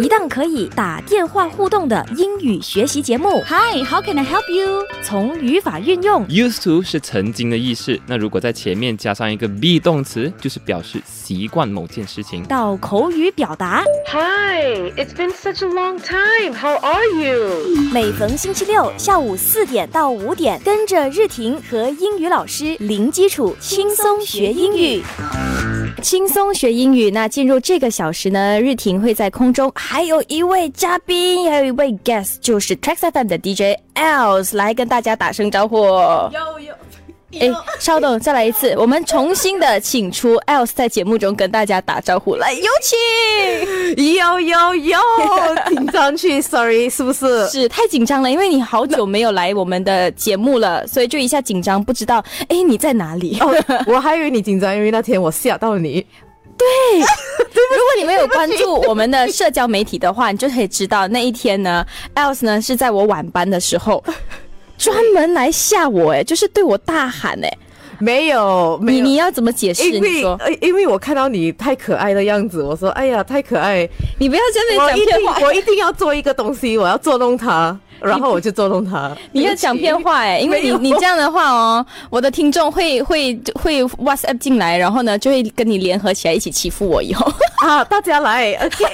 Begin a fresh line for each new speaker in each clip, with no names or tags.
一档可以打电话互动的英语学习节目。
Hi, how can I help you?
从语法运用
Used to 是曾经的意思，那如果在前面加上一个 be 动词，就是表示习惯某件事情。
到口语表达
，Hi, it's been such a long time. How are you?
每逢星期六下午四点到五点，跟着日婷和英语老师零基础轻松学英语。轻松学英语，那进入这个小时呢，日婷会在空中，还有一位嘉宾，还有一位 guest，就是 Tracks FM 的 DJ Els 来跟大家打声招呼。
有有。
哎，稍等，再来一次，我们重新的请出 Else 在节目中跟大家打招呼，来，有请。
有有有，紧张去，sorry，是不是？
是太紧张了，因为你好久没有来我们的节目了，所以就一下紧张，不知道哎你在哪里。
哦，我还以为你紧张，因为那天我吓到你。
对 如果你们有关注我们的社交媒体的话，你就可以知道那一天呢，Else 呢是在我晚班的时候，专门来吓我，哎，就是对我大喊，哎，
没有，没有。
你你要怎么解释？
因为
你说，
呃因为我看到你太可爱的样子，我说，哎呀，太可爱，
你不要在那
我一定 我一定要做一个东西，我要捉弄他，然后我就捉弄他。
你要讲骗话哎，因为你你这样的话哦，我的听众会会会 WhatsApp 进来，然后呢就会跟你联合起来一起欺负我以后。
啊，大家来，OK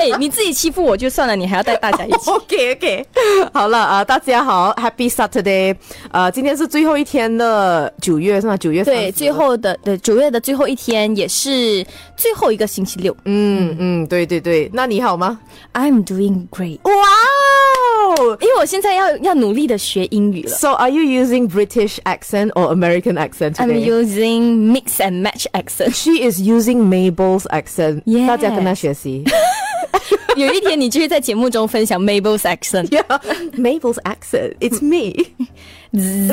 哎，你自己欺负我就算了，你还要带大家一起。
OK OK，好了啊、大家好，Happy Saturday，呃，今天是最后一天的九月是吗？九月
对，最后的对九月的最后一天，也是最后一个星期六。
嗯嗯，对对对，那你好吗
？I'm doing great，
哇 哦
因为我现在要要努力的学英语了。
So are you using British accent or American accent
I'm
today?
using mix and match accent。
She is using Mabel's accent.
Yes
大家跟她学习。
有一天你就会在节目中分享 Mabel's accent。
Yeah, Mabel's accent. It's me.
Z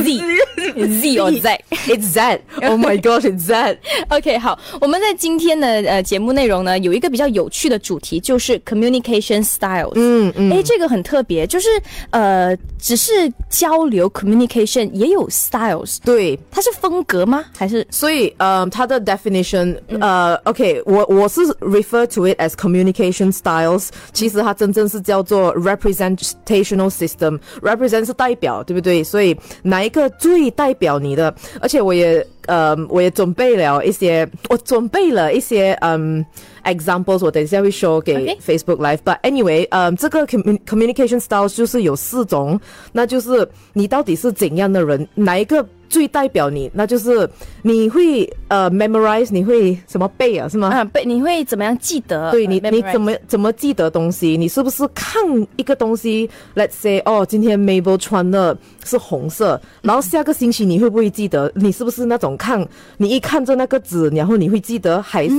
Z 或 Z。
It's that. Oh my gosh, it's that.
OK，好，我们在今天的呃节目内容呢，有一个比较有趣的主题，就是 communication styles。
嗯嗯，
哎，这个很特别，就是呃，只是交流 communication 也有 styles，
对。
它是风格吗？还是
所以，呃，它的 definition，呃，OK，我我是 refer to it as communication styles，其实它真正是叫做 representational system。represent 是代表，对不对？所以 哪一个最代表你的？而且我也，呃，我也准备了一些，我准备了一些，嗯。examples 我等一下会 show 给 Facebook Live。But anyway，嗯，这个 commu- communication styles 就是有四种，那就是你到底是怎样的人，哪一个最代表你？那就是你会呃 memorize，你会什么背啊？是吗？
啊，被你会怎么样记得？
对你，
呃
你怎么怎么记得东西？你是不是看一个东西？Let's say，哦，今天 Mabel 穿的是红色，然后下个星期你会不会记得？你是不是那种看，你一看着那个纸，然后你会记得，还是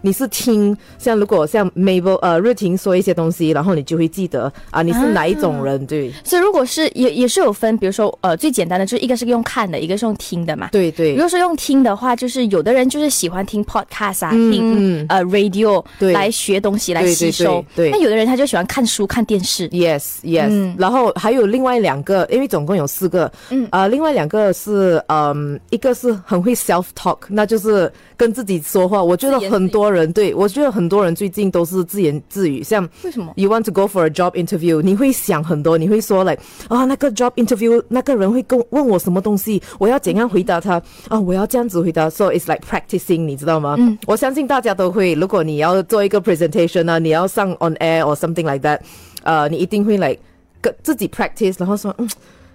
你是听？像如果像 Mabel 呃瑞婷说一些东西，然后你就会记得啊，你是哪一种人？对
所以如果是也也是有分，比如说呃最简单的就是一个是用看的，一个是用听的嘛。
对对
如果说用听的话，就是有的人就是喜欢听 podcast 啊，
嗯
听
嗯
呃 radio
对
来学东西来
对对
吸收。
对对
那有的人他就喜欢看书、看电视。
Yes, yes、
嗯
然后还有另外两个，因为总共有四个，
嗯
呃，另外两个是，嗯，一个是很会 self talk，那就是跟自己说话。我觉得很多人对我觉得很多人最近都是自言自语，像
为什么
？You want to go for a job interview？你会想很多，你会说来啊，那个 job interview 那个人会跟问我什么东西，我要怎样回答他啊？我要这样子回答，so it's like practicing，你知道吗？嗯，我相信大家都会。如果你要做一个 presentation 啊，你要上 on air or something like that，呃，你一定会来跟自己 practice，然后说嗯。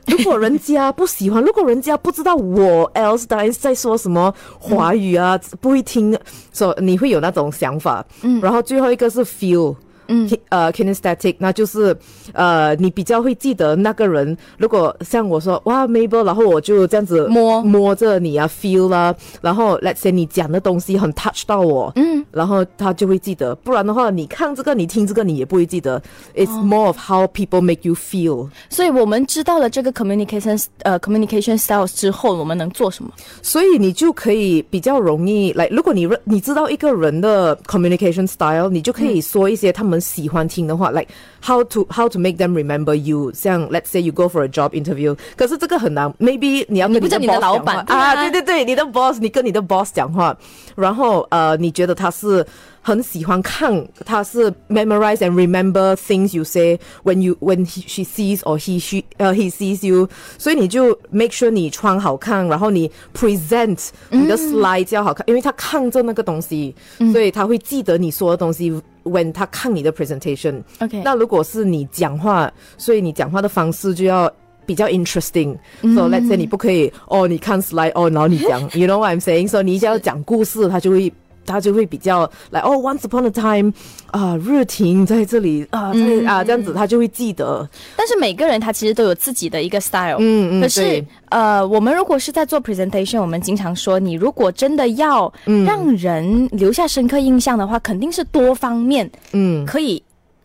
如果人家不喜欢，如果人家不知道我 else 当然在说什么华语啊，不会听，所、以你会有那种想法。嗯，然后最后一个是 feel。嗯，呃，kinesthetic，那就是呃，你比较会记得那个人。如果像我说哇，Mabel，然后我就这样子
摸
摸着你啊，feel 啦，然后 let's say 你讲的东西很 touch 到我，嗯，然后他就会记得。不然的话，你看这个，你听这个，你也不会记得。It's more of how people make you feel。
所以我们知道了这个 communication 呃 communication styles 之后，我们能做什么？
所以你就可以比较容易来，如果你认你知道一个人的 communication style，你就可以说一些他们喜欢听的话，like how to how to make them remember you。像 let's say you go for a job interview，可是这个很难，maybe 你要跟的
不知道你的
boss
老
讲话
板对啊
啊，对对对，你的 boss，你跟你的 boss 讲话，然后呃，你觉得他是很喜欢看，他是 memorize and remember things you say when you when he, she sees or he she 呃、he sees you，所以你就 make sure 你穿好看，然后你 present 你的 slide 要好看，因为他看着那个东西，所以他会记得你说的东西。 When 他看你的
presentation，OK
那如果是你讲话，所以你讲话的方式就要比较 interesting。So let's say 你不可以哦，你看 slide 哦，然后你讲，you know what I'm saying？所以你一定要讲故事，他就会。他就会比较来哦，Once upon a time，啊，热情在这里啊，在啊这样子，他就会记得。
但是每个人他其实都有自己的一个 style，
嗯嗯
可是呃，我们如果是在做 presentation，我们经常说，你如果真的要
嗯。
让人留下深刻印象的话，肯定是多方面
嗯。
可以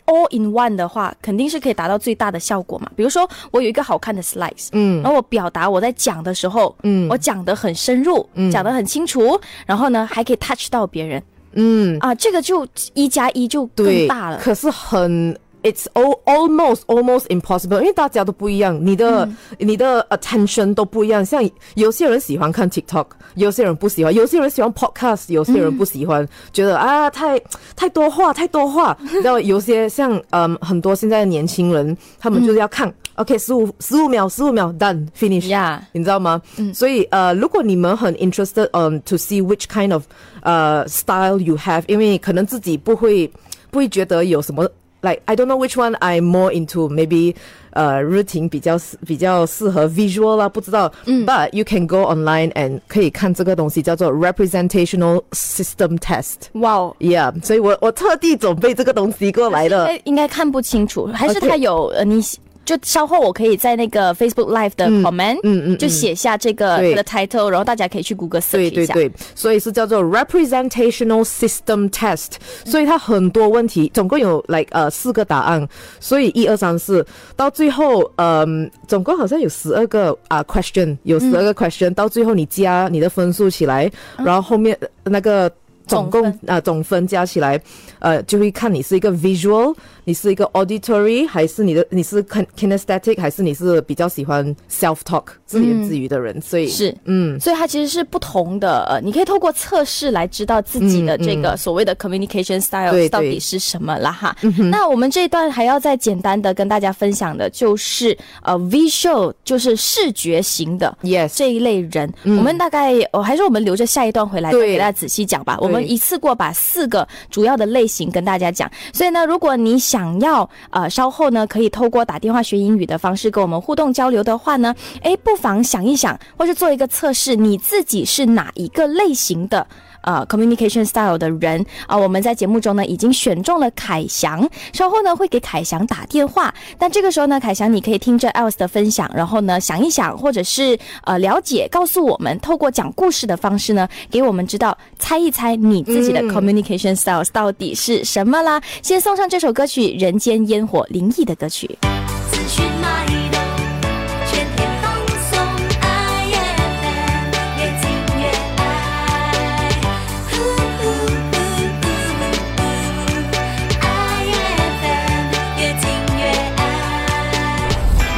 all in one 的话，肯定是可以达到最大的效果嘛。比如说，我有一个好看的 slides，
嗯
然后我表达我在讲的时候，
嗯
我讲得很深入，讲得很清楚，然后呢还可以 touch 到别人
嗯，
啊，这个就一加一就更，大了。
可是很。It's all almost almost impossible，因为大家都不一样，你的、
嗯。
你的 attention 都不一样。像有些人喜欢看 TikTok，有些人不喜欢，有些人喜欢 podcast，有些人不喜欢，觉得啊太太多话太多话。你知道有些像嗯很多现在的年轻人，他们就是要看、OK 十五十五秒十五秒 done finish，、
呀
你知道吗？所以呃，如果你们很 interested on to see which kind of 呃 style you have，因为可能自己不会不会觉得有什么 like I don't know which one I'm more into maybe 呃日婷比较适比较适合 visual 啦，不知道。But you can go online and 可以看这个东西叫做 representational system test。
哇哦！
Yeah，所以我我特地准备这个东西过来的。
哎，应该看不清楚，还是
OK
他有呃，你 就稍后我可以在那个 Facebook Live 的 comment，
嗯嗯
就写下这个
对。
它的 title，然后大家可以去谷歌 search 一下。
对对对，所以是叫做 representational system test，所以它很多问题，总共有 like 呃四个答案，所以一二三四，到最后嗯、总共好像有十二个啊、question，有十二个 question，、到最后你加你的分数起来，然后后面呃那个。总共啊、总分加起来，呃，就会看你是一个 visual，你是一个 auditory，还是你的你是 kin- kinesthetic，还是你是比较喜欢 self talk 自言自语的人，所以
是，
嗯，
所以它其实是不同的，呃，你可以透过测试来知道自己的
嗯
这个所谓的 communication style 到底是什么了哈。那我们这一段还要再简单的跟大家分享的就是呃 visual，就是视觉型的
yes，
这一类人，我们大概哦，还是我们留着下一段回来再
对
给大家仔细讲吧。我们一次过把四个主要的类型跟大家讲。所以呢，如果你想想要呃稍后呢可以透过打电话学英语的方式跟我们互动交流的话呢，诶，不妨想一想，或是做一个测试，你自己是哪一个类型的。呃，communication style 的人啊、我们在节目中呢已经选中了凯翔，稍后呢会给凯翔打电话。但这个时候呢，凯翔你可以听着 Alice 的分享，然后呢想一想，或者是呃了解，告诉我们，透过讲故事的方式呢，给我们知道猜一猜你自己的 communication styles 到底是什么啦。先送上这首歌曲《人间烟火》，林毅的歌曲。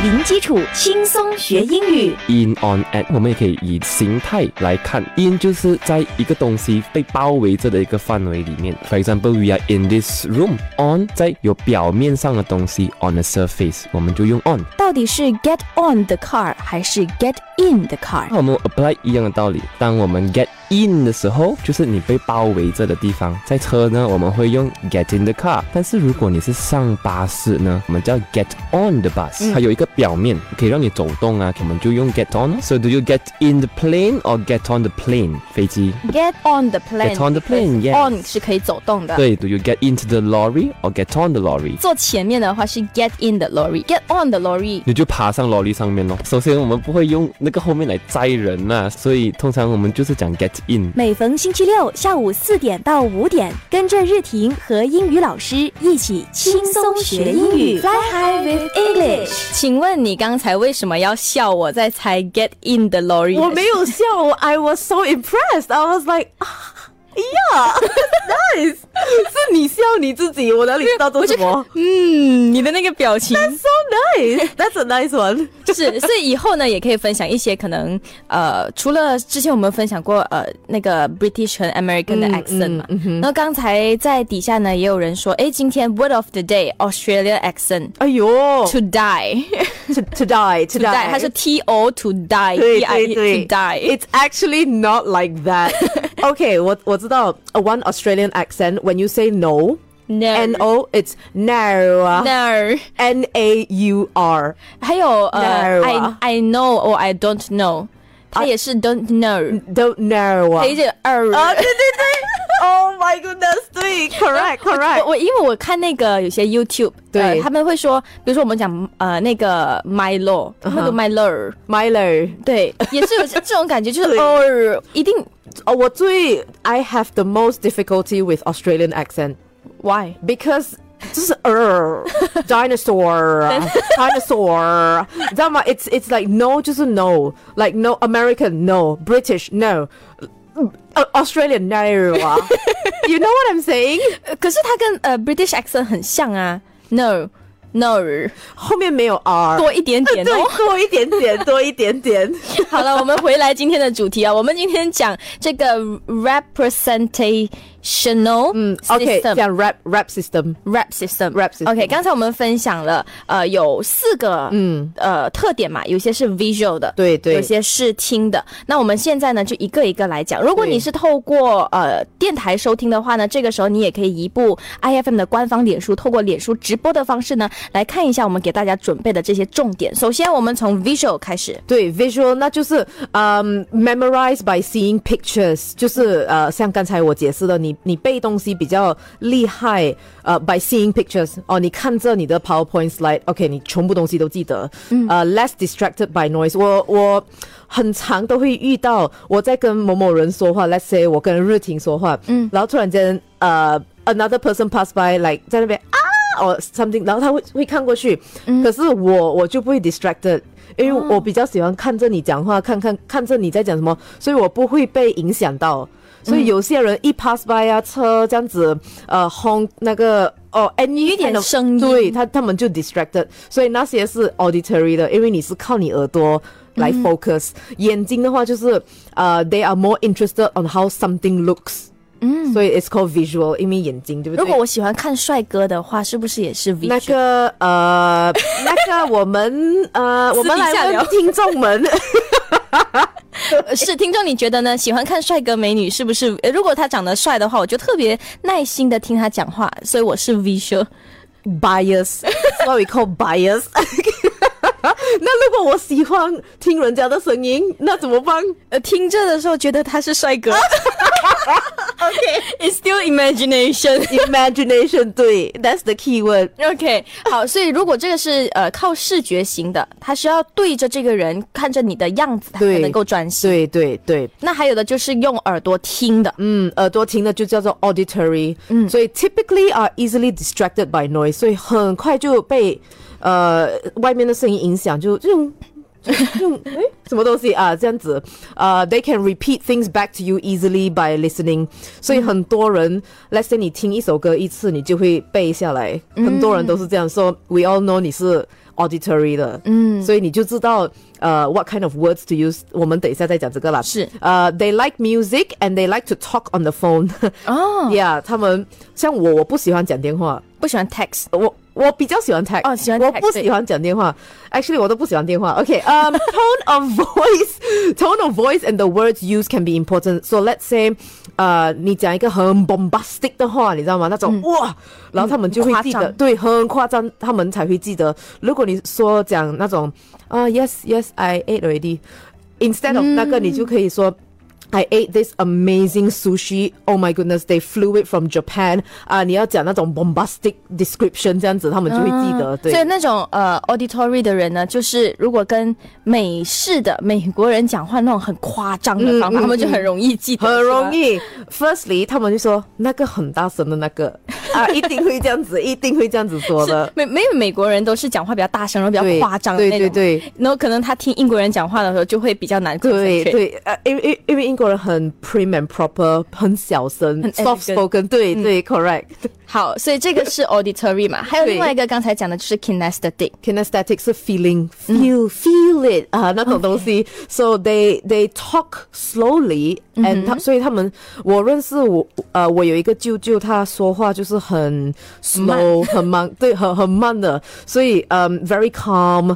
零基础轻松学英语。
in on at，我们也可以以形态来看。in 就是在一个东西被包围着的一个范围里面。For example, we are in this room. On 在有表面上的东西，on the surface，我们就用 on。
到底是 get on the car 还是 get in the car？
那我们 apply 一样的道理，当我们 get in 的时候，就是你被包围着的地方。在车呢，我们会用 get in the car，但是如果你是上巴士呢，我们叫 get on the bus，、它有一个表面可以让你走动啊，我们就用 get on。So do you get in the plane or get on the plane？飞机
Get on the plane.
Get on the plane.
On 是可以走动的。
对，do you get into the lorry or get on the lorry？
坐前面的话是 get in the lorry. Get on the lorry.
你就爬上 lorry 上面咯。首先，我们不会用那个后面来载人呐、所以通常我们就是讲 get in。
每逢星期六下午四点到五点，跟着日婷和英语老师一起轻松学英语，Fly high with English。请问你刚才为什么要笑我在猜 get in the lorry？
我没有笑，I was so impressed. I was like，啊 nice，是你笑你自己，我哪里知道做什么
嗯，你的那个表情
？So nice，that's a nice one。
是，所以以后呢，也可以分享一些可能呃，除了之前我们分享过呃那个 British 和 American 的
嗯
accent 嘛，
嗯嗯哼
然后刚才在底下呢，也有人说，哎，今天 Word of the Day Australia accent
哎呦
to die
to to die to
die，它是 T O to die
对
T I
对对
to die。
It's actually not like that. okay, 我我知道 a one Australian accent. When you say no, N
No
O, it's no.
no，
N A U R.
还有呃
No
，I
啊
I know or I don't know， 它也是 don't know，
Don't know.
还有一点二。
啊，对对对，Oh my goodness，对，correct
我
correct，
我因为我看那个有些 YouTube，
对
呃他们会说，比如说我们讲呃那个 Milo，那个
嗯哼
Milo，
Milo，
对，也是有这种感觉，就是
对
哦，一定
哦，我最 I have the most difficulty with Australian accent
why？
because 就是呃 dinosaur dinosaur，你知道吗？It's it's like no 就是 no，like no American no British no。呃 Australian no 啊，You know what I'm saying？
呃可是它跟呃 British accent 很像啊，no no，
后面没有 R，
多一点点
对
哦。，
多一点点，多一点点。
好了，我们回来今天的主题啊，我们今天讲这个 Representational
嗯
，OK，system。
讲 rap rap system。
rap system
Rap system
OK，刚才我们分享了呃有四个嗯呃特点嘛，有些是 visual 的，
对对
有些是听的。那我们现在呢就一个一个来讲。如果你是透过呃电台收听的话呢，这个时候你也可以移步 IFM 的官方脸书，透过脸书直播的方式呢来看一下我们给大家准备的这些重点。首先，我们从 visual 开始。
对，visual 那就是嗯、memorize by seeing pictures，就是呃，像刚才我解释的，你你你背东西比较厉害，呃，by seeing pictures，哦，你看着你的 PowerPoint slide，OK，、你全部东西都记得，呃，less distracted by noise 我。我很常都会遇到我在跟某某人说话，let's say 我跟日婷说话，嗯，然后突然间呃，another person pass by，like 在那边啊。or something，然后他会会看过去，可是我我就不会 distracted，因为我比较喜欢看着你讲话，看看看着你在讲什么，所以我不会被影响到。所以有些人一 pass by 啊，车这样子，呃轰那个哦
有一点
of-
声音
对他他们就 distracted，所以那些是 auditory 的，因为你是靠你耳朵来 focus，、眼睛的话就是呃，they are more interested on how something looks，嗯，所以 it's called visual，因为眼睛对不对？
如果我喜欢看帅哥的话，是不是也是 visual？
那个呃，那个我们呃，我们来问听众们，
呃 是听众，你觉得呢？喜欢看帅哥美女是不是？如果他长得帅的话，我就特别耐心的听他讲话，所以我是 visual。
bias，what we call bias。那如果我喜欢听人家的声音，那怎么办？
呃，听着的时候觉得他是帅哥。OK，it's still imagination。
Imagination，对，that's the key word。
OK，好，所以如果这个是呃靠视觉型的，他需要对着这个人，看着你的样子，他才能够专心。
对对对，
那还有的就是用耳朵听的，
嗯，耳朵听的就叫做 auditory，嗯，所以 typically are easily distracted by noise，所以很快就被呃外面的声音影响，就这种。就就诶什么东西啊？这样子，呃、t h e y can repeat things back to you easily by listening。所以很多人、l e t s say 你听一首歌一次，你就会背下来。很多人都是这样说。we all know 你是 auditory 的，嗯，所以你就知道呃、what kind of words to use。我们等一下再讲这个啦。
是
呃、t h e y like music and they like to talk on the phone
哦，
yeah，他们像我，我不喜欢讲电话，
不喜欢 text。
我 我比较喜欢 text，
哦喜欢
我不喜欢讲电话。Actually，我都不喜欢电话。OK，um、tone of voice，tone of voice and the words used can be important. So let's say，呃，你讲一个很 bombastic 的话，你知道吗？那种、哇，然后他们就会记得，对，很夸张，他们才会记得。如果你说讲那种啊、y e s yes，I ate already。Instead of 那个，你就可以说。I ate this amazing sushi. Oh my goodness, they flew it from Japan. 啊、你要讲那种 bombastic description 这样子，他们就会记得。对，
所以那种呃 auditory 的人呢，就是如果跟美式的美国人讲话那种很夸张的方法，
嗯嗯
他们就很容易记得，
很容
易。
Firstly，他们就说那个很大声的那个 啊，一定会这样子，一定会这样子说的。
美没有美国人都是讲话比较大声，然后比较夸张的
对
那种。
对对。
然后可能他听英国人讲话的时候就会比较难。
对对，呃，因为因为因为英国人很 prim and proper，很小声
很，
soft
elegant
spoken，对对，correct。
好，所以这个是 auditory 嘛，还有
对
另外一个刚才讲的就是 kinesthetic。
kinesthetic 是 feeling feel、feel it 啊、那种东西。So they they talk slowly and 他、所以他们我认识我呃我有一个舅舅，他说话就是很 slow 很慢，对，很很慢的，所以嗯、very calm。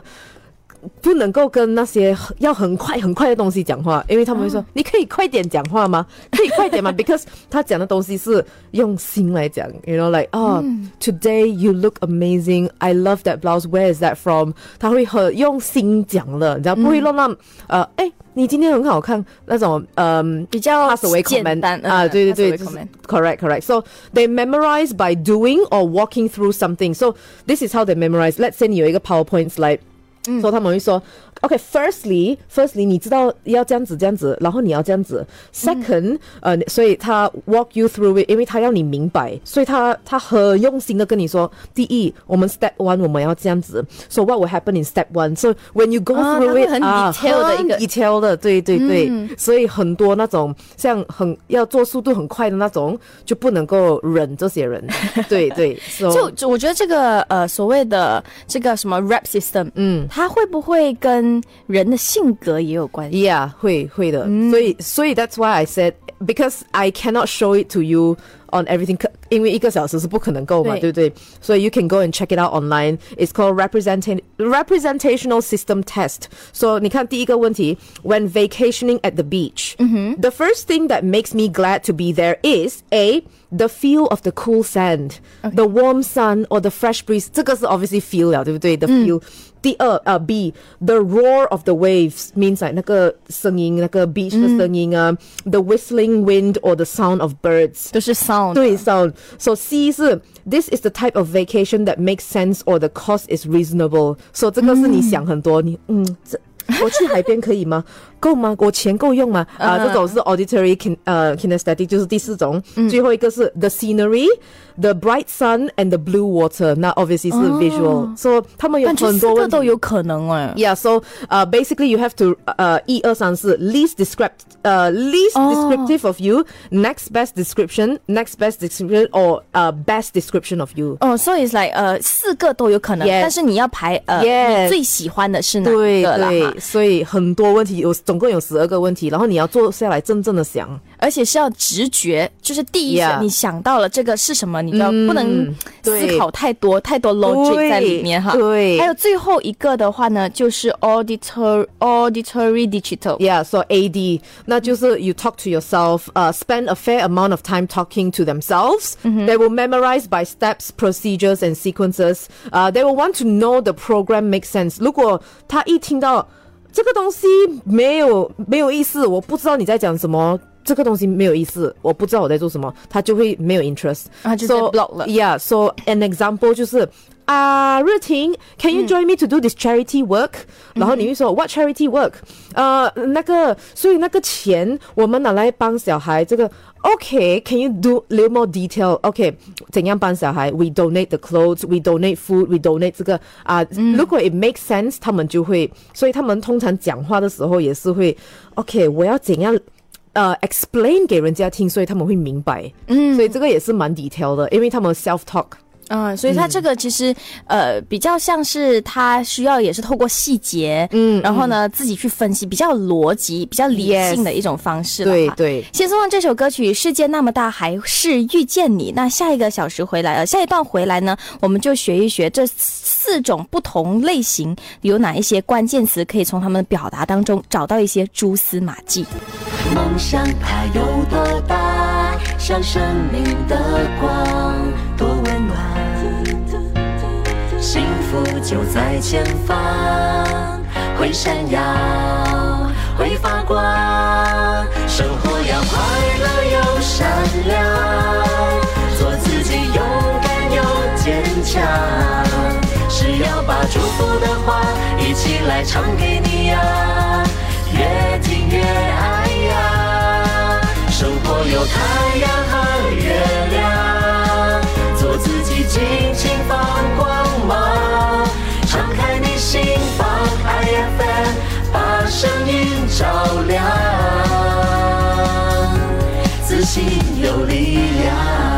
不能够跟那些要很快很快的东西讲话，因为他们会说：“你可以快点讲话吗？可以快点吗？”Because 他讲的东西是用心来讲，you know like 啊、t o d a y you look amazing. I love that blouse. Where is that from？他会很用心讲的，你知道不会乱乱呃，哎，你今天很好看那种嗯。
比较
pass away
简
comment
单
啊，
嗯
对对
pass
对
away
就是
comment
correct correct. So they memorize by doing or walking through something. So this is how they memorize. Let's say 你有一个 PowerPoint slide， 所以他们会说，OK，firstly，firstly，你知道要这样子这样子，然后你要这样子。Second，、呃，所以他 walk you through it，因为他要你明白，所以他他很用心的跟你说，第一，我们 step one 我们要这样子。So what will happen in step one? So when you go
啊
through
他会
it，
很
啊
detail 的一个
很 detail 的，对对对，所以很多那种像很要做速度很快的那种，就不能够忍这些人。对对，so
就就我觉得这个呃所谓的这个什么 rap system，嗯，它会不会跟人的性格也有关系？
Yeah，会会的。所以所以 that's why I said because I cannot show it to you on everything，可因为一个小时是不可能够嘛，
对
对不对？所以 you can go and check it out online. It's called representation representational system test. So 你看第一个问题，when vacationing at the beach, the first thing that makes me glad to be there is a the feel of the cool sand, the warm sun or the fresh breeze. 这个是 obviously feel 了，对不对？The feel. 第二，呃、b the roar of the waves means like 那个声音，那个 beach 的声音啊、t h e whistling wind or the sound of birds。
都是 sound，
对，sound。So C 是 This is the type of vacation that makes sense or the cost is reasonable。So 这个是你想很多，你嗯，这我去海边可以吗？ 够吗？我钱够用吗？啊、这种是 auditory kin 呃 kinesthetic，就是第四种。最后一个是 the scenery。The bright sun and the blue water，那 obviously 是 visual，、so 他们有
感觉四
很多问题
个都有可能哎。
Yeah, so uh, basically you have to uh 一二三四 least descript uh least descriptive of you, next best description, next best description or uh best description of you.
哦，所以 is like 呃四个都有可能
Yes
但是你要排呃
Yes
你最喜欢的是哪一
对
个啦哈
对，所以很多问题有 总共有十二个问题，然后你要坐下来真正的想。
而且是要直觉，就是第一你想到了这个是什么，你就要不能思考太多太多 logic 在里面哈。
对
还有最后一个的话呢，就是 auditor auditory digital。
Yeah, so AD，那就是 you talk to yourself, uh, spend a fair amount of time talking to themselves. They will memorize by steps, procedures, and sequences. Uh, they will want to know the program makes sense. 如果他一听到这个东西没有没有意思，我不知道你在讲什么。这个东西没有意思，我不知道我在做什么，他就会没有 interest，
啊就直接 block 了
Yeah, so an example 就是啊，热婷，Can you join me to do this charity work？、然后你会说 What charity work？呃，那个，所以那个钱我们拿来帮小孩，这个 OK？Can you do little more detail？OK？、怎样帮小孩？We donate the clothes, we donate food, we donate 这个啊、如果 it makes sense，他们就会，所以他们通常讲话的时候也是会 OK，我要怎样？呃，explain 给人家听，所以他们会明白。嗯，所以这个也是蛮 detail 的，因为他们 self talk。
嗯，所以它这个其实、呃比较像是它需要也是透过细节，嗯，然后呢自己去分析，比较逻辑、比较理性的一种方式
对对。
先送上这首歌曲《世界那么大，还是遇见你》。那下一个小时回来，呃，下一段回来呢，我们就学一学这四种不同类型有哪一些关键词，可以从他们的表达当中找到一些蛛丝马迹。
梦想它有多大？像生命的光。幸福就在前方，会闪耀，会发光。生活要快乐又善良，做自己勇敢又坚强。是要把祝福的话一起来唱给你呀、越听越爱呀。生活有太阳尽情放光芒，敞开你心房，I F N，把声音照亮，自信有力量。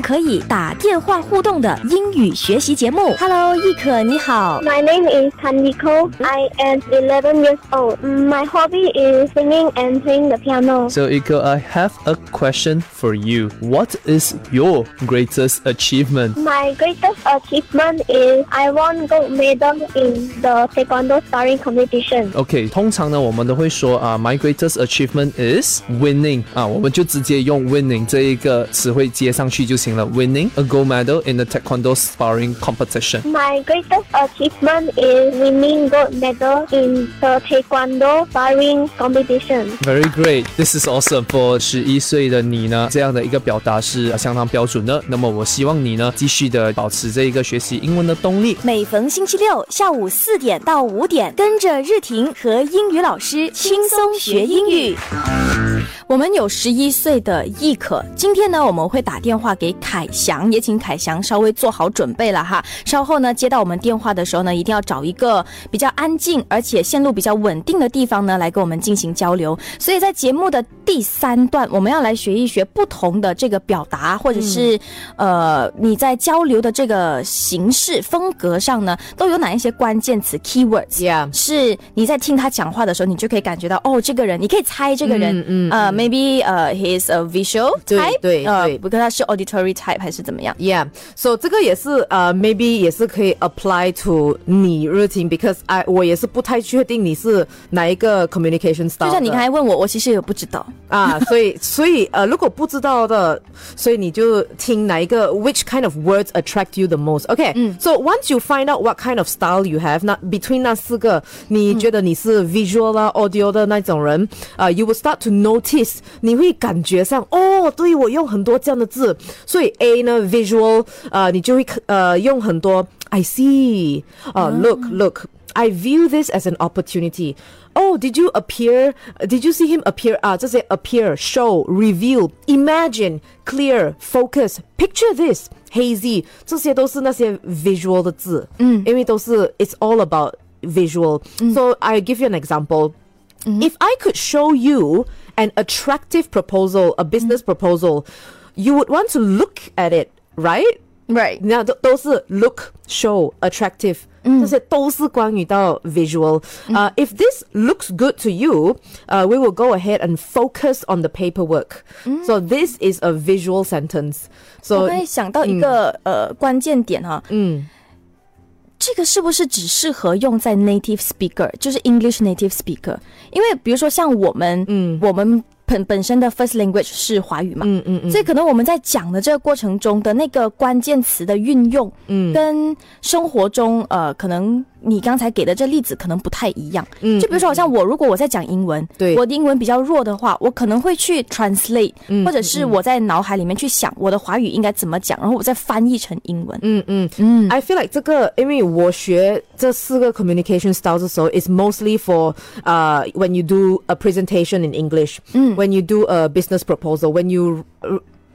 可以打电话互动的英语学习节目。Hello，易可你好。
My name is Taniko. I am 11 years old. My hobby is singing and playing the piano.
So, Iko, I have a question for you. What is your greatest achievement?
My greatest achievement is I won gold medal in the taekwondo sparring competition.
OK，通常呢，我们都会说啊、m y greatest achievement is winning 啊，我们就直接用 winning 这一个词汇 接上去就行了。Winning a gold medal in the taekwondo sparring competition。
My greatest achievement is winning gold medal in the taekwondo sparring competition.
Very great, this is awesome. For 十一岁的你呢，这样的一个表达是相当标准的。那么我希望你呢，继续的保持这一个学习英文的动力。
每逢星期六下午四点到五点，跟着日婷和英语老师轻松学英语。我们有十一岁的易可，今天呢我们会打电话给凯翔，也请凯翔稍微做好准备了哈。稍后呢接到我们电话的时候呢，一定要找一个比较安静而且线路比较稳定的地方呢来跟我们进行交流。所以在节目的第三段，我们要来学一学不同的这个表达，或者是、呃你在交流的这个形式风格上呢，都有哪一些关键词 keywords。是你在听他讲话的时候，你就可以感觉到哦，这个人，你可以猜这个人，
嗯嗯
呃 ，maybe 呃、he's a visual
对
type，
对
呃，
对
不过他是 auditory type 还是怎么样？
Yeah，so 这个也是呃、maybe 也是可以 apply to 你日听，because I 我也是不太确定你是哪一个 communication style 的。
就像你刚才问我，我其实也不知道。
啊，所以所以呃，如果不知道的，所以你就听哪一个 which kind of words attract you the most。OK，so、once you find out what kind of style you have，那 between 那四个，你觉得你是 visual 啦、audio 的那种人，啊、y o u will start to notice， 你会感觉上哦，对我用很多这样的字，所以 A 呢 visual，呃，你就会呃用很多 I see，呃、look look。I view this as an opportunity. Oh, did you appear? Did you see him appear? 啊，这些 appear, show, reveal, imagine, clear, focus, picture this, hazy，这些都是那些 visual 的字。嗯，因为都是 it's all about visual. So I give you an example. If I could show you an attractive proposal, a business proposal, you would want to look at it, right?
Right，
你看都都是 look, show, attractive，、这些都是关于到 visual。呃、i f this looks good to you, uh, we will go ahead and focus on the paperwork. So this is a visual sentence.
我
So
刚才想到一个、呃关键点哈，
嗯，
这个是不是只适合用在 native speaker，就是 English native speaker？因为比如说像我们，嗯，我们本本身的 first language 是华语嘛，
嗯嗯嗯。
所以可能我们在讲的这个过程中的那个关键词的运用，
嗯。
跟生活中呃，可能你刚才给的这例子可能不太一样。
嗯
就比如说，好像我如果我在讲英文，
对
我的英文比较弱的话，我可能会去 translate，、
嗯
或者是我在脑海里面去想我的华语应该怎么讲，然后我再翻译成英文。
嗯嗯
嗯
I feel like 这个，因为我学这四个 communication styles 的时候，is mostly for uh when you do a presentation in English，嗯，when you do a business proposal，when you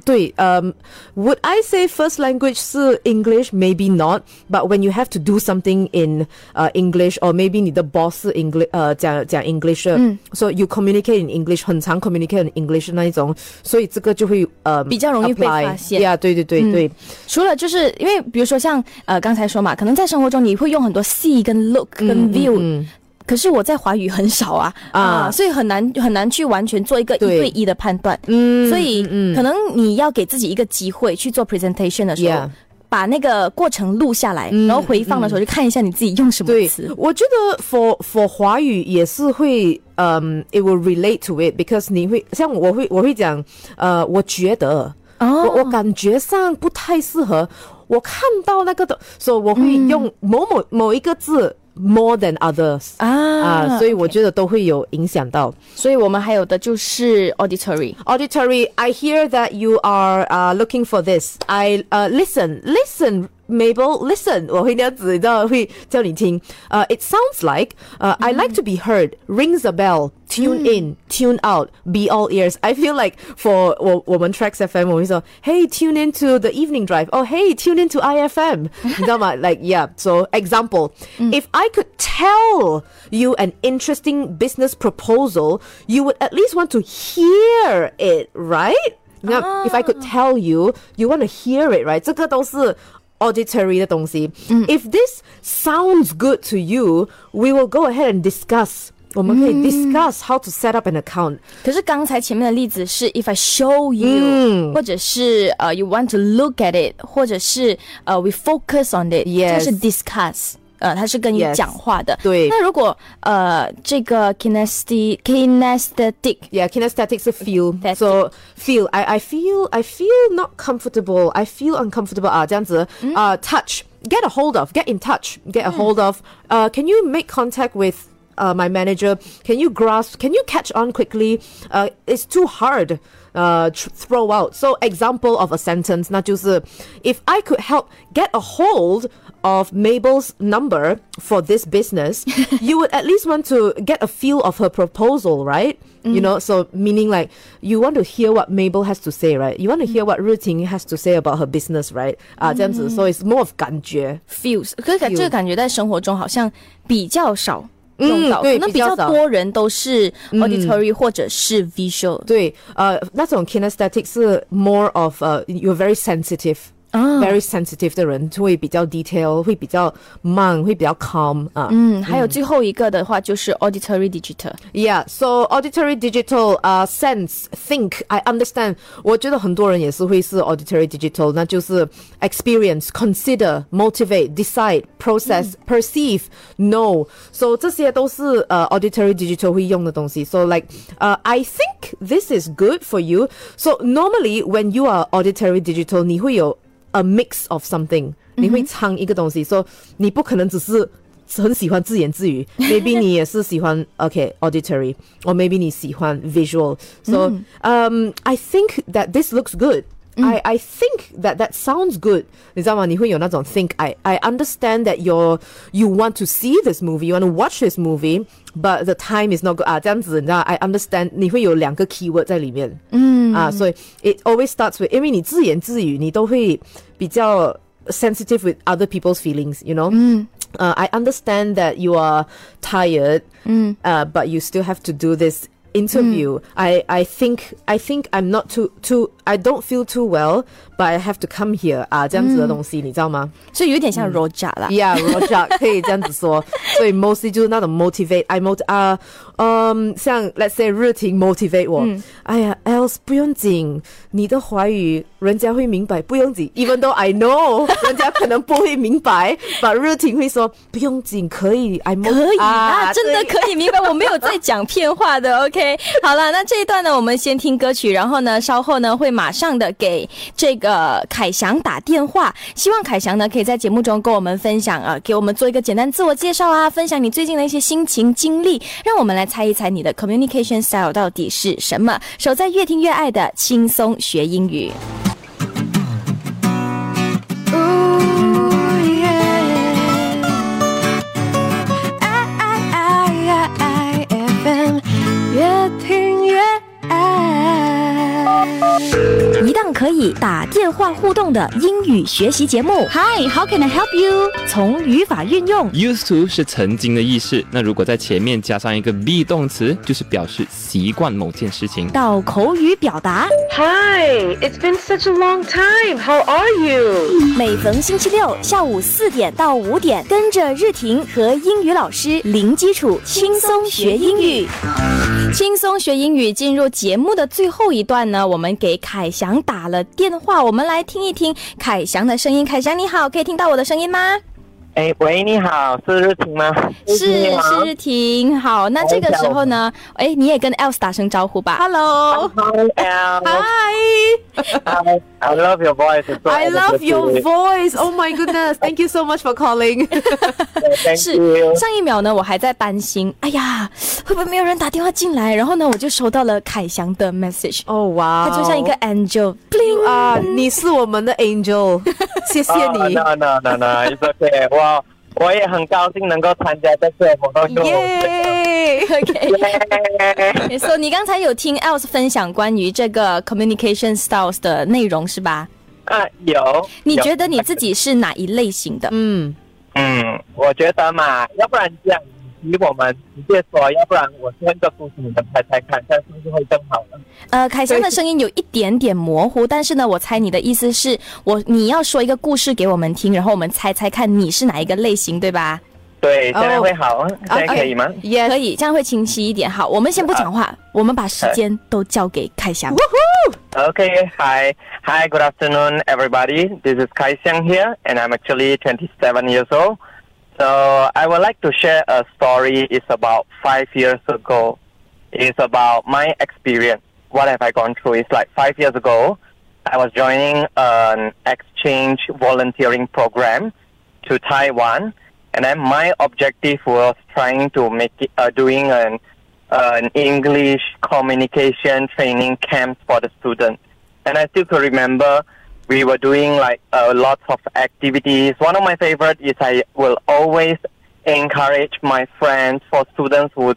对，um, would I say first language 是 English? Maybe not. But when you have to do something in uh, English, or maybe 你的 boss 是 English 呃讲讲 English 的 so you communicate in English，很常 communicate in English 的那一种，所以这个就会呃
比较容易被
apply
发现
Yeah，对对对对。
除了就是因为比如说像呃刚才说嘛，可能在生活中你会用很多 see 跟 look 跟 view，、
嗯
可是我在华语很少啊啊、
啊
所以很难很难去完全做一个一
对
对。一的判断。
嗯
所以、
嗯
可能你要给自己一个机会去做 presentation 的时候
Yeah
把那个过程录下来，然后回放的时候就看一下你自己用什么
对
词。，
我觉得 for for 华语也是会，嗯、i t will relate to it because 你会像我会我会讲，呃，我觉得，
哦。
我我感觉上不太适合，我看到那个的，所以我会用某某、某一个字 more than others
啊
啊，所以我觉得都会有影响到。
所以我们还有的就是 auditory。
Auditory, I hear that you are uh, looking for this. I uh, listen, listen, Mabel, listen. 我会那样子，你知道会叫你听。Uh, it sounds like uh, I like to be heard. Rings a bell. Tune in, tune out, be all ears. I feel like for 我我们 Tracks FM 我会说，Hey, tune into the evening drive. Oh, hey, tune into IFM. 你知道吗？Like yeah. So example, if I could tell you an interesting business proposal, you would at least want to hear it, right? 你看、i f I could tell you, you want to hear it, right？这个都是 auditory 的东西。If this sounds good to you, we will go ahead and discuss. 我们可以 discuss how to set up an account.
可是刚才前面的例子是 if I show you，、
嗯
或者是呃、you want to look at it，或者是呃 we focus on it，
Yes
这是 discuss。 呃，它是跟你
Yes
讲话的。
对
那如果呃这个 kinesthetic kinesthetic
Yeah, kinesthetic 是 feel.
That's
So feel, I I feel I feel not comfortable. I feel uncomfortable 啊，这样子。Uh, touch, get a hold of, get in touch, get a hold of. Uh, can you make contact with uh, my manager? Can you grasp? Can you catch on quickly? Uh, it's too hard. Uh, tr- throw out. So example of a sentence, 那就是 if I could help get a hold of Mabel's number for this business, you would at least want to get a feel of her proposal, right? You know, so meaning like you want to hear what Mabel has to say, right? You want to hear what Ru Ting has to say about her business, right? 啊，这样子 so it's more of 感觉。
feels，可是感
Feel
这个感觉在生活中好像比较少 用到，
嗯对
可能比较多人都是 auditory、或者是 visual。
对，呃，那种 kinesthetic 是 more of 呃、you're very sensitive。
啊
very sensitive 的人会比较 detail，会比较慢，会比较 calm 啊。
嗯，还有最后一个的话就是 auditory digital。
Yeah, so auditory digital, uh, sense, think, I understand. 我觉得很多人也是会是 auditory digital，那就是 experience, consider, motivate, decide, process, perceive, know. So 这些都是呃、auditory digital 会用的东西。So like, uh, I think this is good for you. So normally when you are auditory digital，你会有 a mix of something，你会唱一个东西。So 你不可能只是。很喜欢自言自语，maybe 你也是喜欢 OK auditory，or maybe 你喜欢 visual。So um I think that this looks good. I I think that that sounds good. 你知道吗？你会有那种 think. I I understand that you're you want to see this movie, you want to watch this movie, but the time is not good 啊，这样子你知道？I understand 你会有两个 keyword 在里面。嗯啊，所以 it always starts with 因为你自言自语，你都会比较 sensitive with other people's feelings. You know. Uh, I understand that you are tired, uh, but you still have to do this interview. I, I think I think I'm not too too I don't feel too well, but I have to come here 啊，这样子的东西，你知道吗？
所以有点像 roja 啦。
Yeah, Roger 可以这样子说，所以 mostly 就是那种 motivate I mot 啊，嗯，像 let's say 日婷 motivate 我，哎呀，else 不用紧，你的华语人家会明白，不用紧，even though I know 人家可能不会明白，but 日婷会说不用紧，可以，I mo-
可以啊，
啊
真的可以明白，我没有在讲骗话的。OK，好了，那这一段呢，我们先听歌曲，然后呢，稍后呢会马上的给这个呃凯翔打电话，希望凯翔呢可以在节目中跟我们分享啊，给我们做一个简单自我介绍啊，分享你最近的一些心情经历，让我们来猜一猜你的 communication style 到底是什么。守在越听越爱的轻松学英语。一档可以打电话互动的英语学习节目。
Hi, how can I help you?
从语法运用
Used to 是曾经的意思，那如果在前面加上一个 be 动词，就是表示习惯某件事情。
到口语表达
，Hi, it's been such a long time. How are you?
每逢星期六下午四点到五点，跟着日婷和英语老师零基础轻松学英语。轻松学英语，进入节目的最后一段呢，我们给凯翔打了电话，我们来听一听凯翔的声音。凯翔你好，可以听到我的声音吗？
哎，喂，你好，是日婷吗？
是是日婷，好，那这个时候呢，哎，你也跟 Else 打声招呼吧。Hello。
Hi, Al.
Hi,
Hi, I love your voice. It's so
I love your voice. Oh my goodness, thank you so much for calling.
是上一秒呢，我还在担心，哎呀，会不会没有人打电话进来？然后呢，我就收到了凯翔的 message，
哦哇，
他就像一个 angel，
啊，你是我们的 angel，谢谢
Oh,
你。
no, no, no, no. It's okay. 我我也很高兴能够参加这次活动。
耶！
OK。你说你刚才有听 Else 分享关于这个 communication styles 的内容是吧？
啊，有
你觉得你自己是哪一类型的？
嗯，
嗯，我觉得嘛，要不然这样，题我们直接说，要不然我说一个故事，你们猜猜看，这样是不是会更好呢？
呃，凯翔的声音有一点点模糊，但是呢，我猜你的意思是我你要说一个故事给我们听，然后我们猜猜看你是哪一个类型，对吧？
对，
哦
这样会好，这样可以吗
可以，这样会清晰一点。好，我们先不讲话，我们把时间都交给凯翔。
Okay, hi. Hi, good afternoon, everybody. This is Kai Xiang here, and I'm actually 27 years old. So I would like to share a story. It's about five years ago. It's about my experience. What have I gone through? It's like five years ago, I was joining an exchange volunteering program to Taiwan, and then my objective was trying to make it, uh, doing an an English communication training camp for the students. And I still remember we were doing like uh, lots of activities. One of my favorite is I will always encourage my friends for students who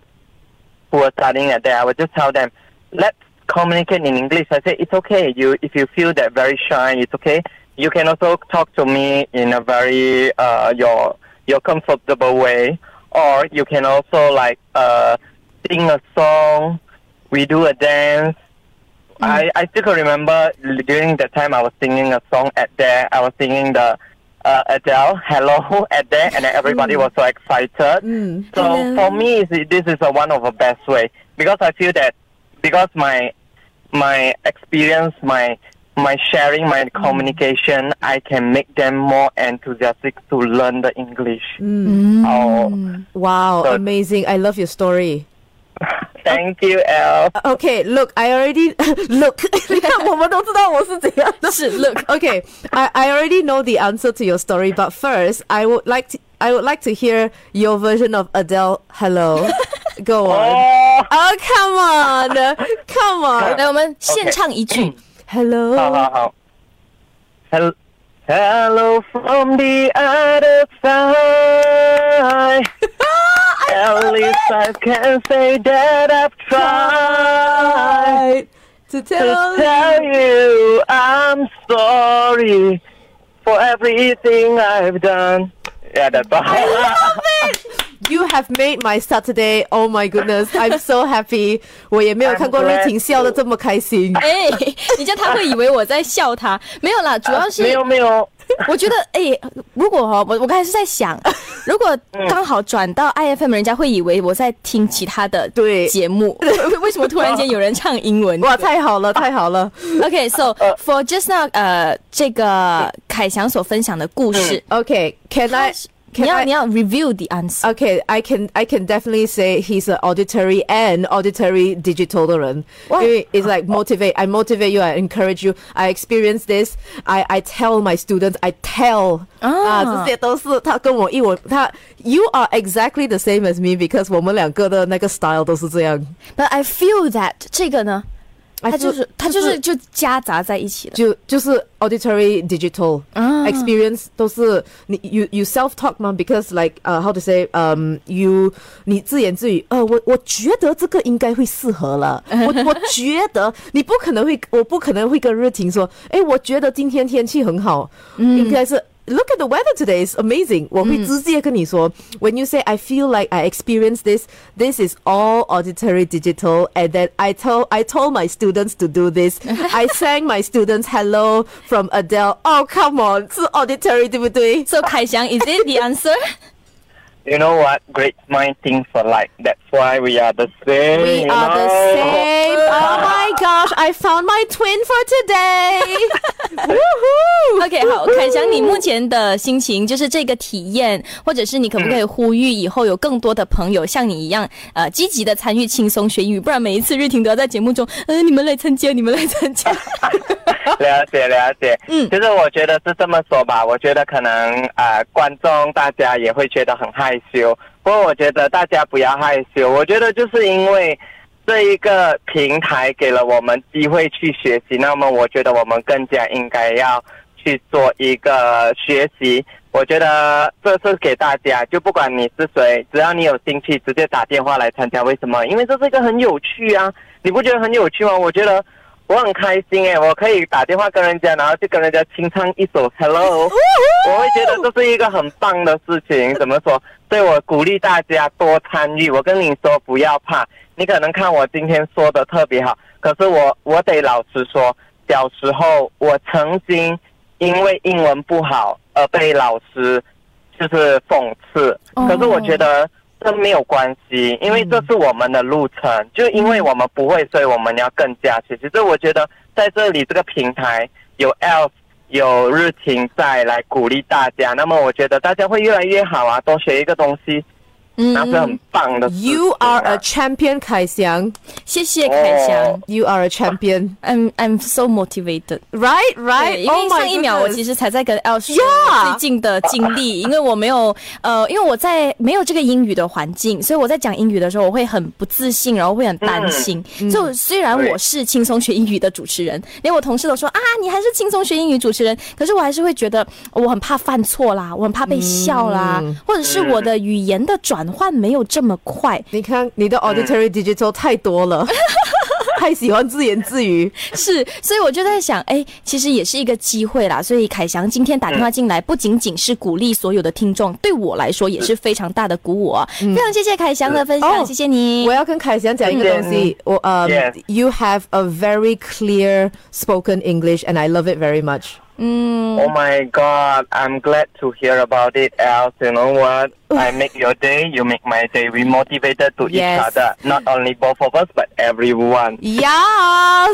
who are studying at there. I would just tell them, let's communicate in English. I say it's okay. You if you feel that very shy, it's okay. You can also talk to me in a very uh, your your comfortable way, or you can also like uh, sing a song. We do a dance. I, mm. I still can remember during that time I was singing a song at there. I was singing the uh, Adele "Hello" at there, and everybody mm. was so excited. Mm. So for me, this is a one of the best way because I feel that because my my experience, my my sharing, my communication, I can make them more enthusiastic to learn the English. Oh,
Wow,
So-
amazing. I love your story.
thank you, Elle.
Okay, look, I already look. 你看，我们都知道我是怎样的。
是 look
Okay, I I already know the answer to your story, but first, I would like to I would like to hear your version of Adele. Hello, go on.
Oh,
Oh, come on, come on.
来，我们现唱一句。
Hello.
好好好。Hello, hello from the other side. At least I can say that I've tried.
to
to
tell
tell you I'm sorry for everything I've done. Yeah, that's all.
You have made my Saturday. Oh my goodness, I'm so happy. 我也没有
I'm
看过
glad
瑞婷笑的这么开心。
哎，你叫他会以为我在笑他，没有啦，主要是
没有没有，
我觉得，哎，如果哦，我我刚才是在想，如果刚好转到 IFM，人家会以为我在听其他的
对
节目，为为什么突然间有人唱英文？
哇，太好了，太好了。
OK，so、for just now，呃，这个凯翔所分享的故事
，Okay, can I?
你
Can
要
I?
你要 review the answer。
Okay, I can I can definitely say he's an auditory and auditory digital 的人。
哇
因为 it's like motivate, I motivate you, I encourage you, I experience this, I I tell my students, I tell 啊，这些都是他跟我一我他 You are exactly the same as me because 我们两个的那个 style 都是这样。
But I feel that 这个呢，
I
它就是它就是就夹杂在一起了。
就就是 auditory digital、
啊
experience 都是你 you you self talk 吗？Because like 呃、how to say 嗯、you 你自言自语呃我我觉得这个应该会适合了，我我觉得你不可能会我不可能会跟日婷说，诶，我觉得今天天气很好，应该是。Look at the weather today; it's amazing. 我会直接跟你说、when you say I feel like I experience this, this is all auditory digital, and then I told I told my students to do this. I sang my students hello from Adele. Oh come on, 是 auditory 对不对？
So 凯翔，is it the answer？
You know what? Great mind thinks alike. That's why we are the same.
We are the same. Oh my gosh, I found my twin for today. Woohoo!
OK，好，凯翔，你目前的心情就是这个体验，或者是你可不可以呼吁以后有更多的朋友像你一样，呃，积极的参与轻松学英语，不然每一次日婷都要在节目中，呃，你们来参加，你们来参加。
了解了解，
嗯
其实我觉得是这么说吧，我觉得可能呃观众大家也会觉得很害害羞，不过我觉得大家不要害羞，我觉得就是因为这一个平台给了我们机会去学习，那么我觉得我们更加应该要去做一个学习。我觉得这是给大家，就不管你是谁，只要你有兴趣，直接打电话来参加。为什么？因为这是一个很有趣啊！你不觉得很有趣吗？我觉得我很开心哎，我可以打电话跟人家，然后就跟人家清唱一首 Hello，我会觉得这是一个很棒的事情。怎么说？所以我鼓励大家多参与。我跟你说，不要怕。你可能看我今天说的特别好，可是我我得老实说，小时候我曾经因为英文不好而被老师就是讽刺，
哦
可是我觉得这没有关系，因为这是我们的路程，就因为我们不会，所以我们要更加学习。这我觉得在这里这个平台有 Elf 有日晴在来鼓励大家，那么我觉得大家会越来越好啊，多学一个东西，那是很棒的事情啊。
You are a champion，凯翔。
谢谢凯翔
哦
You are a champion.
I'm I'm so motivated。
Right, right.
因为
Oh
上一秒我其实才在跟 L 说最近的经历，因为我没有呃，因为我在没有这个英语的环境，所以我在讲英语的时候我会很不自信，然后会很担心。就虽然我是轻松学英语的主持人，连我同事都说啊，你还是轻松学英语主持人，可是我还是会觉得我很怕犯错啦，我很怕被笑啦，或者是我的语言的转换没有这么快。
你看你的 auditory digital 太多了，太喜欢自言自语。
是，所以我就在想，哎，其实也是一个机会啦。所以凯翔今天打电话进来，不仅仅是鼓励所有的听众，对我来说也是非常大的鼓舞啊！非常谢谢凯翔的分享，
哦
谢谢你
我。要跟凯翔讲一个东西，我呃、
Yes.
y o u have a very clear spoken English and I love it very much.
Oh my God, I'm glad to hear about it, Else. You know what? I make your day, you make my day. We motivated to
Yes.
each other. Not only both of us, but everyone.
Yes.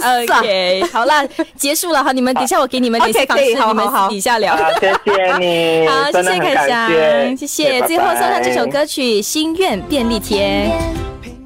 OK，好啦，结束了好，你们等一下我给你们联系
OK，
方式，
可以好
你们底下聊。
啊，谢谢你，
好，谢谢
真的很感
凯翔，
谢，
谢谢。最后送上这首歌曲《心愿便利贴》。
愿